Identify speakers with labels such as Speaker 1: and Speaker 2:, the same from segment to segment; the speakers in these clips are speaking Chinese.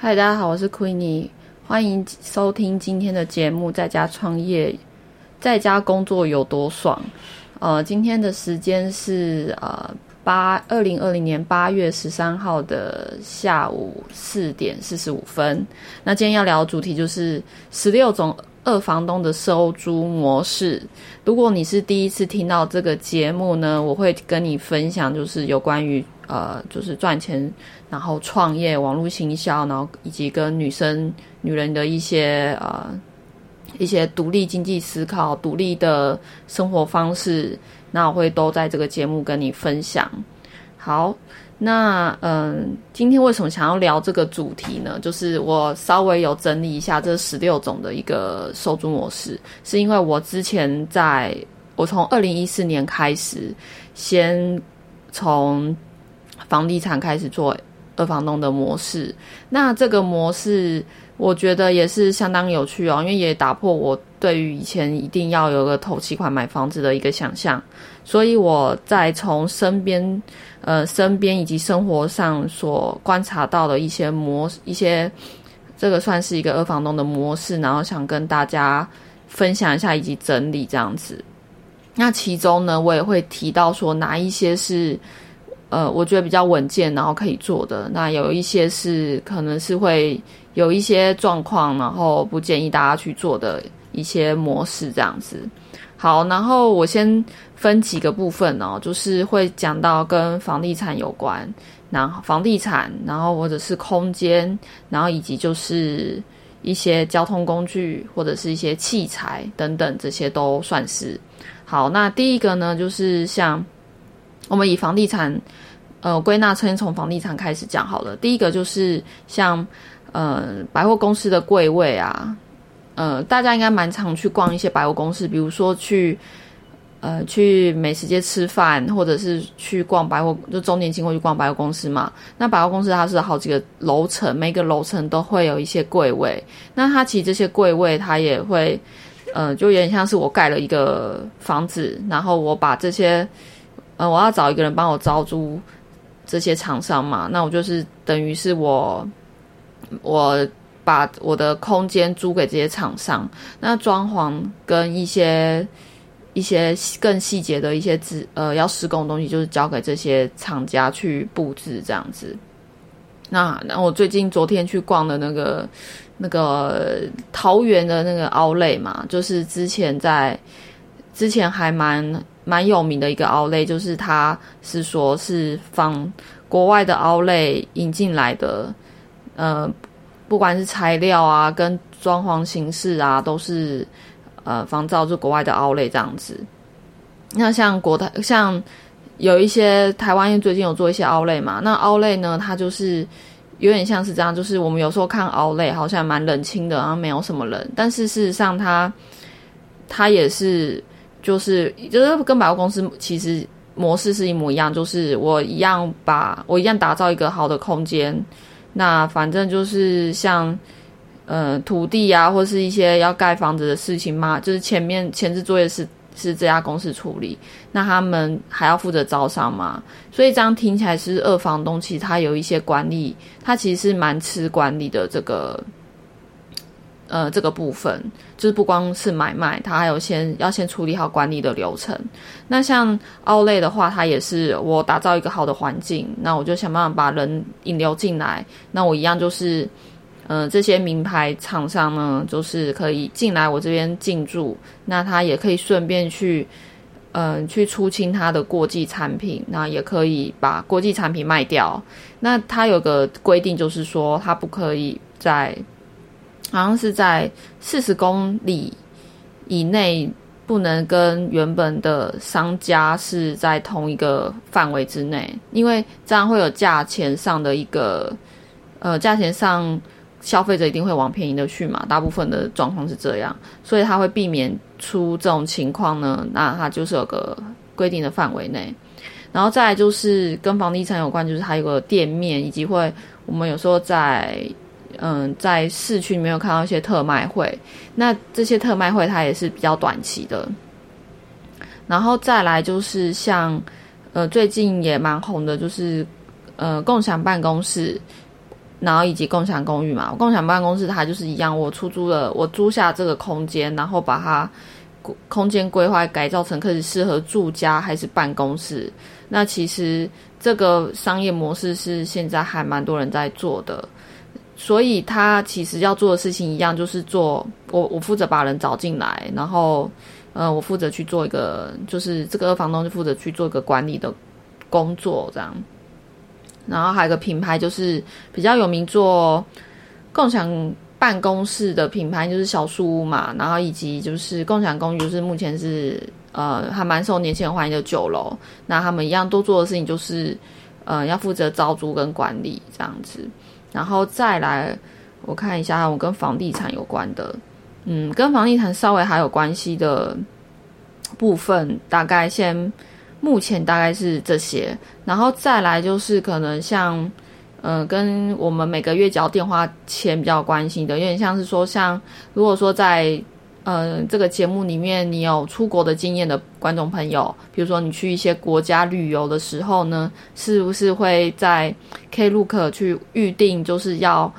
Speaker 1: 嗨，大家好，我是 Queenie，欢迎收听今天的节目《在家创业，在家工作有多爽》。呃，今天的时间是呃八二零二零年八月十三号的下午四点四十五分。那今天要聊的主题就是十六种二房东的收租模式。如果你是第一次听到这个节目呢，我会跟你分享，就是有关于呃，就是赚钱。然后创业、网络行销，然后以及跟女生、女人的一些呃一些独立经济思考、独立的生活方式，那我会都在这个节目跟你分享。好，那嗯，今天为什么想要聊这个主题呢？就是我稍微有整理一下这十六种的一个收租模式，是因为我之前在我从二零一四年开始，先从房地产开始做。二房东的模式，那这个模式我觉得也是相当有趣哦，因为也打破我对于以前一定要有个头期款买房子的一个想象，所以我在从身边呃身边以及生活上所观察到的一些模一些，这个算是一个二房东的模式，然后想跟大家分享一下以及整理这样子。那其中呢，我也会提到说哪一些是。呃，我觉得比较稳健，然后可以做的。那有一些是可能是会有一些状况，然后不建议大家去做的一些模式这样子。好，然后我先分几个部分哦，就是会讲到跟房地产有关，然后房地产，然后或者是空间，然后以及就是一些交通工具或者是一些器材等等，这些都算是。好，那第一个呢，就是像。我们以房地产，呃，归纳先从房地产开始讲好了。第一个就是像，呃，百货公司的柜位啊，呃，大家应该蛮常去逛一些百货公司，比如说去，呃，去美食街吃饭，或者是去逛百货，就周年庆会去逛百货公司嘛。那百货公司它是好几个楼层，每个楼层都会有一些柜位。那它其实这些柜位，它也会，呃，就有点像是我盖了一个房子，然后我把这些。嗯，我要找一个人帮我招租这些厂商嘛，那我就是等于是我我把我的空间租给这些厂商，那装潢跟一些一些更细节的一些资呃要施工的东西，就是交给这些厂家去布置这样子。那那我最近昨天去逛的那个那个桃园的那个奥莱嘛，就是之前在之前还蛮。蛮有名的一个奥类，就是它是说是放国外的奥类引进来的，呃，不管是材料啊，跟装潢形式啊，都是呃仿造就国外的奥类这样子。那像国台，像有一些台湾，因为最近有做一些奥类嘛，那奥类呢，它就是有点像是这样，就是我们有时候看奥类好像蛮冷清的，然后没有什么人，但是事实上它它也是。就是就是跟百货公司其实模式是一模一样，就是我一样把我一样打造一个好的空间，那反正就是像呃土地啊，或是一些要盖房子的事情嘛，就是前面前置作业是是这家公司处理，那他们还要负责招商嘛，所以这样听起来是二房东，其实他有一些管理，他其实是蛮吃管理的这个。呃，这个部分就是不光是买卖，它还有先要先处理好管理的流程。那像奥类的话，它也是我打造一个好的环境，那我就想办法把人引流进来。那我一样就是，嗯，这些名牌厂商呢，就是可以进来我这边进驻，那他也可以顺便去，嗯，去出清他的过季产品，那也可以把过季产品卖掉。那他有个规定，就是说他不可以在好像是在四十公里以内，不能跟原本的商家是在同一个范围之内，因为这样会有价钱上的一个，呃，价钱上消费者一定会往便宜的去嘛，大部分的状况是这样，所以他会避免出这种情况呢。那他就是有个规定的范围内，然后再就是跟房地产有关，就是它有个店面，以及会我们有时候在。嗯，在市区里面有看到一些特卖会，那这些特卖会它也是比较短期的。然后再来就是像，呃，最近也蛮红的，就是呃，共享办公室。然后以及共享公寓嘛，共享办公室它就是一样，我出租了，我租下这个空间，然后把它空间规划改造成可以适合住家还是办公室。那其实这个商业模式是现在还蛮多人在做的，所以他其实要做的事情一样，就是做我我负责把人找进来，然后呃我负责去做一个，就是这个二房东就负责去做一个管理的工作这样。然后还有个品牌，就是比较有名做共享办公室的品牌，就是小树屋嘛。然后以及就是共享公寓，就是目前是呃还蛮受年轻人欢迎的酒楼。那他们一样都做的事情就是，呃要负责招租跟管理这样子。然后再来我看一下，我跟房地产有关的，嗯，跟房地产稍微还有关系的部分，大概先。目前大概是这些，然后再来就是可能像，嗯，跟我们每个月交电话钱比较关心的，有点像是说，像如果说在呃这个节目里面你有出国的经验的观众朋友，比如说你去一些国家旅游的时候呢，是不是会在 Klook 去预定，就是要。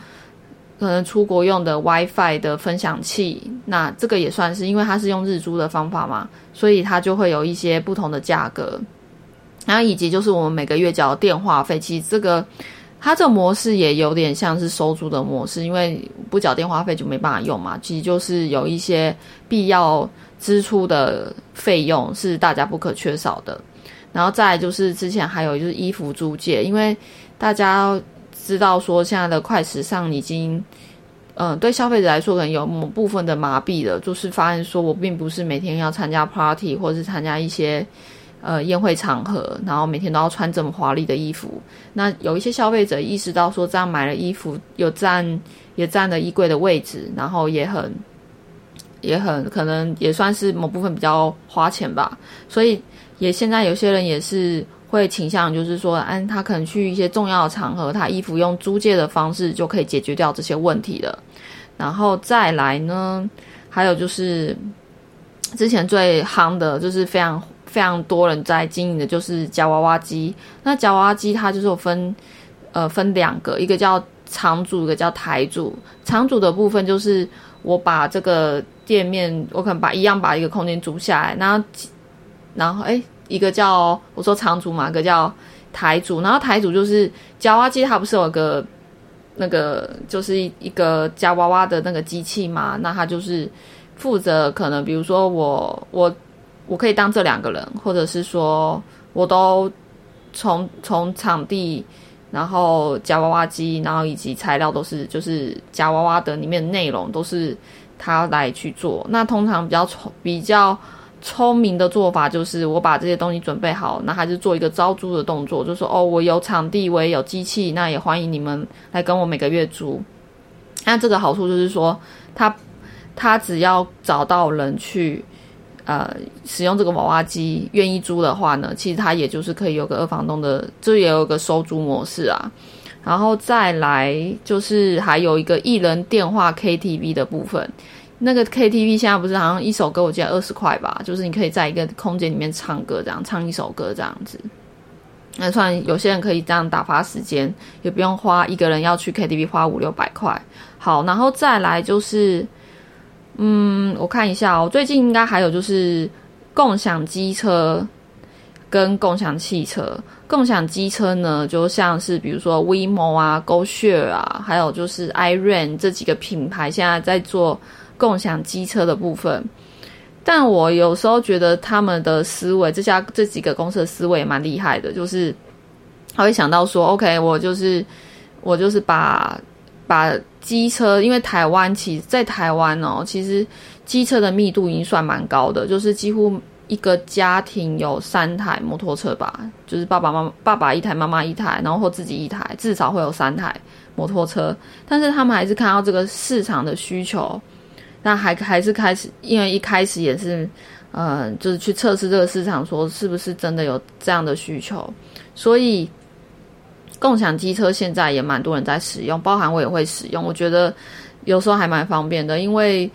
Speaker 1: 可能出国用的 WiFi 的分享器，那这个也算是，因为它是用日租的方法嘛，所以它就会有一些不同的价格。然后以及就是我们每个月交电话费，其实这个它这个模式也有点像是收租的模式，因为不缴电话费就没办法用嘛。其实就是有一些必要支出的费用是大家不可缺少的。然后再就是之前还有就是衣服租借，因为大家。知道说现在的快时尚已经，嗯，对消费者来说可能有某部分的麻痹了，就是发现说我并不是每天要参加 party 或者是参加一些呃宴会场合，然后每天都要穿这么华丽的衣服。那有一些消费者意识到说这样买了衣服有占也占了衣柜的位置，然后也很也很可能也算是某部分比较花钱吧，所以也现在有些人也是。会倾向就是说，按他可能去一些重要的场合，他衣服用租借的方式就可以解决掉这些问题了。然后再来呢，还有就是之前最夯的，就是非常非常多人在经营的，就是夹娃娃机。那夹娃娃机它就是有分呃分两个，一个叫长组，一个叫台组。长组的部分就是我把这个店面，我可能把一样把一个空间租下来，然后然后哎。一个叫我说长竹嘛，一个叫台主，然后台主就是夹娃娃机，它不是有个那个就是一个夹娃娃的那个机器嘛？那它就是负责可能比如说我我我可以当这两个人，或者是说我都从从场地，然后夹娃娃机，然后以及材料都是就是夹娃娃的里面内容都是他来去做。那通常比较聪比较。聪明的做法就是，我把这些东西准备好，那还是做一个招租的动作，就说哦，我有场地，我也有机器，那也欢迎你们来跟我每个月租。那这个好处就是说，他他只要找到人去呃使用这个娃娃机，愿意租的话呢，其实它也就是可以有个二房东的，这也有个收租模式啊。然后再来就是还有一个一人电话 KTV 的部分。那个 KTV 现在不是好像一首歌我记得二十块吧？就是你可以在一个空间里面唱歌，这样唱一首歌这样子。那算有些人可以这样打发时间，也不用花一个人要去 KTV 花五六百块。好，然后再来就是，嗯，我看一下哦，最近应该还有就是共享机车跟共享汽车。共享机车呢，就像是比如说 WeMo 啊、GoShare 啊，还有就是 iRent 这几个品牌现在在做。共享机车的部分，但我有时候觉得他们的思维，这家这几个公司的思维也蛮厉害的，就是他会想到说，OK，我就是我就是把把机车，因为台湾其在台湾哦，其实机车的密度已经算蛮高的，就是几乎一个家庭有三台摩托车吧，就是爸爸妈妈爸爸一台，妈妈一台，然后或自己一台，至少会有三台摩托车，但是他们还是看到这个市场的需求。那还还是开始，因为一开始也是，呃，就是去测试这个市场，说是不是真的有这样的需求。所以，共享机车现在也蛮多人在使用，包含我也会使用。我觉得有时候还蛮方便的，因为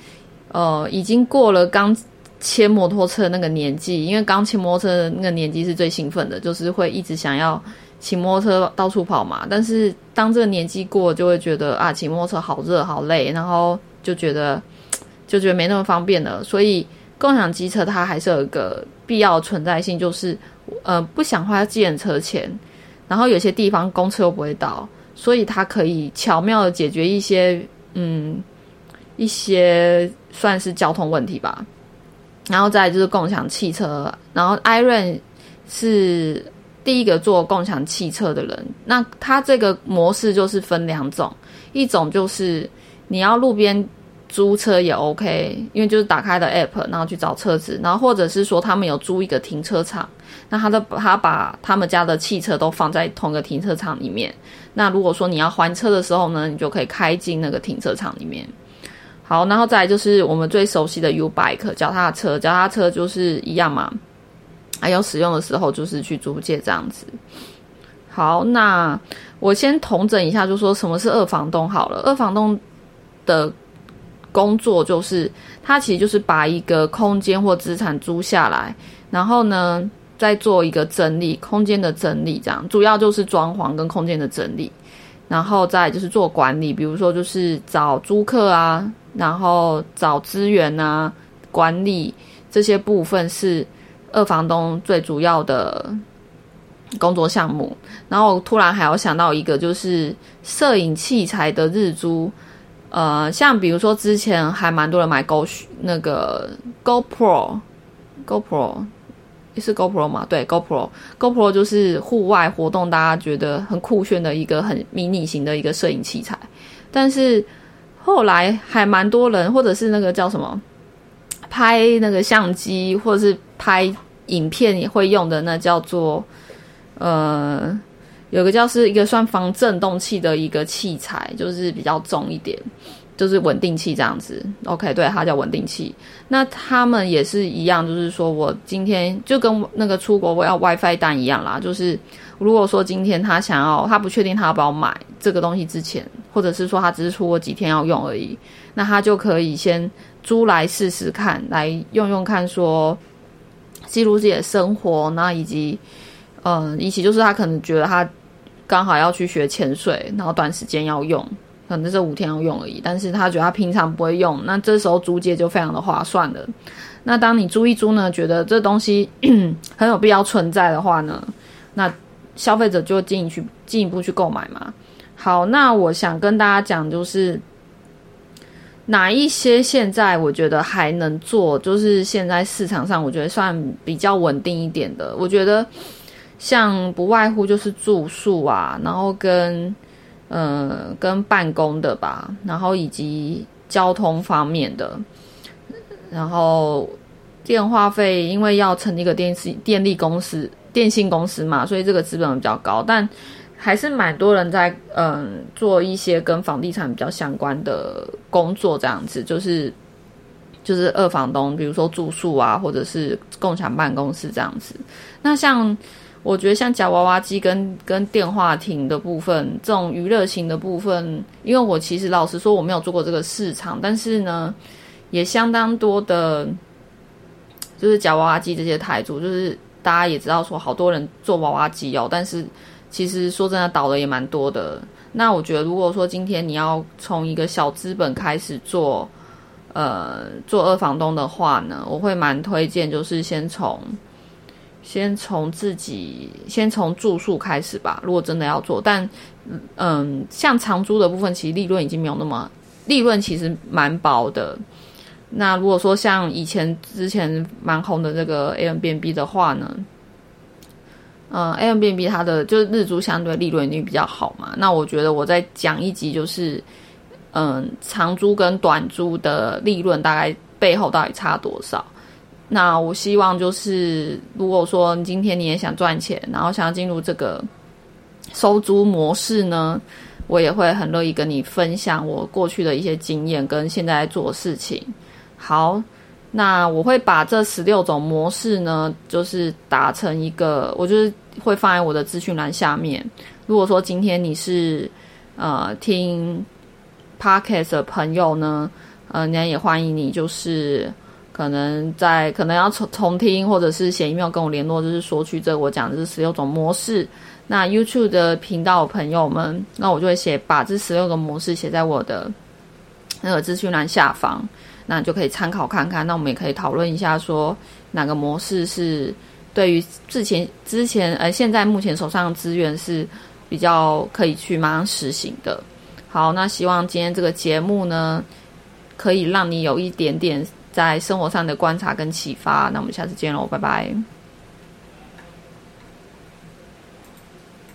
Speaker 1: 呃，已经过了刚骑摩托车那个年纪，因为刚骑摩托车那个年纪是最兴奋的，就是会一直想要骑摩托车到处跑嘛。但是当这个年纪过，就会觉得啊，骑摩托车好热好累，然后就觉得 就觉得没那么方便了。所以共享机车它还是有一个必要存在性，就是呃不想花计程车钱，然后有些地方公车又不会到，所以它可以巧妙的解决一些嗯一些算是交通问题吧。然后再就是共享汽车，然后 Iron 是第一个做共享汽车的人。那他这个模式就是分两种，一种就是你要路边租车也 OK，因为就是打开的 App，然后去找车子，然后或者是说他们有租一个停车场，那他的他把他们家的汽车都放在同一个停车场里面。那如果说你要还车的时候呢，你就可以开进那个停车场里面。好，然后再来就是我们最熟悉的 U Bike 脚踏车，脚踏车就是一样嘛，还有使用的时候就是去租借这样子。好，那我先统整一下，就说什么是二房东好了。二房东的工作就是，他其实就是把一个空间或资产租下来，然后呢再做一个整理，空间的整理，这样主要就是装潢跟空间的整理，然后再就是做管理，比如说就是找租客啊。然后找资源啊，管理这些部分是二房东最主要的工作项目。然后突然还有想到一个，就是摄影器材的日租。呃，像比如说之前还蛮多人买 Go 那个 GoPro，GoPro 是 GoPro 嘛？对，GoPro，GoPro 就是户外活动大家觉得很酷炫的一个很迷你型的一个摄影器材，但是。后来还蛮多人，或者是那个叫什么，拍那个相机或者是拍影片也会用的，那叫做呃，有个叫是一个算防震动器的一个器材，就是比较重一点，就是稳定器这样子。OK，对，它叫稳定器。那他们也是一样，就是说我今天就跟那个出国我要 WiFi 单一样啦，就是。如果说今天他想要，他不确定他要不要买这个东西之前，或者是说他只是出国几天要用而已，那他就可以先租来试试看，来用用看，说记录自己的生活，那以及，嗯，以及就是他可能觉得他刚好要去学潜水，然后短时间要用，可能这五天要用而已，但是他觉得他平常不会用，那这时候租借就非常的划算的。那当你租一租呢，觉得这东西 很有必要存在的话呢，那。消费者就进去进一步去购买嘛。好，那我想跟大家讲，就是哪一些现在我觉得还能做，就是现在市场上我觉得算比较稳定一点的。我觉得像不外乎就是住宿啊，然后跟呃跟办公的吧，然后以及交通方面的，然后电话费，因为要成立一个电信电力公司。电信公司嘛，所以这个资本比较高，但还是蛮多人在嗯做一些跟房地产比较相关的工作，这样子就是就是二房东，比如说住宿啊，或者是共享办公室这样子。那像我觉得像夹娃娃机跟跟电话亭的部分，这种娱乐型的部分，因为我其实老实说我没有做过这个市场，但是呢，也相当多的，就是夹娃娃机这些台主就是。大家也知道说，好多人做娃娃机哦，但是其实说真的，倒的也蛮多的。那我觉得，如果说今天你要从一个小资本开始做，呃，做二房东的话呢，我会蛮推荐，就是先从先从自己先从住宿开始吧。如果真的要做，但嗯，像长租的部分，其实利润已经没有那么利润，其实蛮薄的。那如果说像以前之前蛮红的这个 A M B N B 的话呢，嗯，A M B N B 它的就是日租相对利润率比较好嘛。那我觉得我再讲一集，就是嗯，长租跟短租的利润大概背后到底差多少？那我希望就是如果说今天你也想赚钱，然后想要进入这个收租模式呢，我也会很乐意跟你分享我过去的一些经验跟现在在做的事情。好，那我会把这十六种模式呢，就是打成一个，我就是会放在我的资讯栏下面。如果说今天你是呃听 podcast 的朋友呢，呃，那也欢迎你，就是可能在可能要重重听，或者是写 email 跟我联络，就是说去这我讲的这十六种模式。那 YouTube 的频道朋友们，那我就会写把这十六个模式写在我的那个资讯栏下方，那你就可以参考看看。那我们也可以讨论一下，说哪个模式是对于之前之前呃现在目前手上的资源是比较可以去马上实行的。好，那希望今天这个节目呢，可以让你有一点点。在生活上的观察跟启发，那我们下次见喽，拜拜。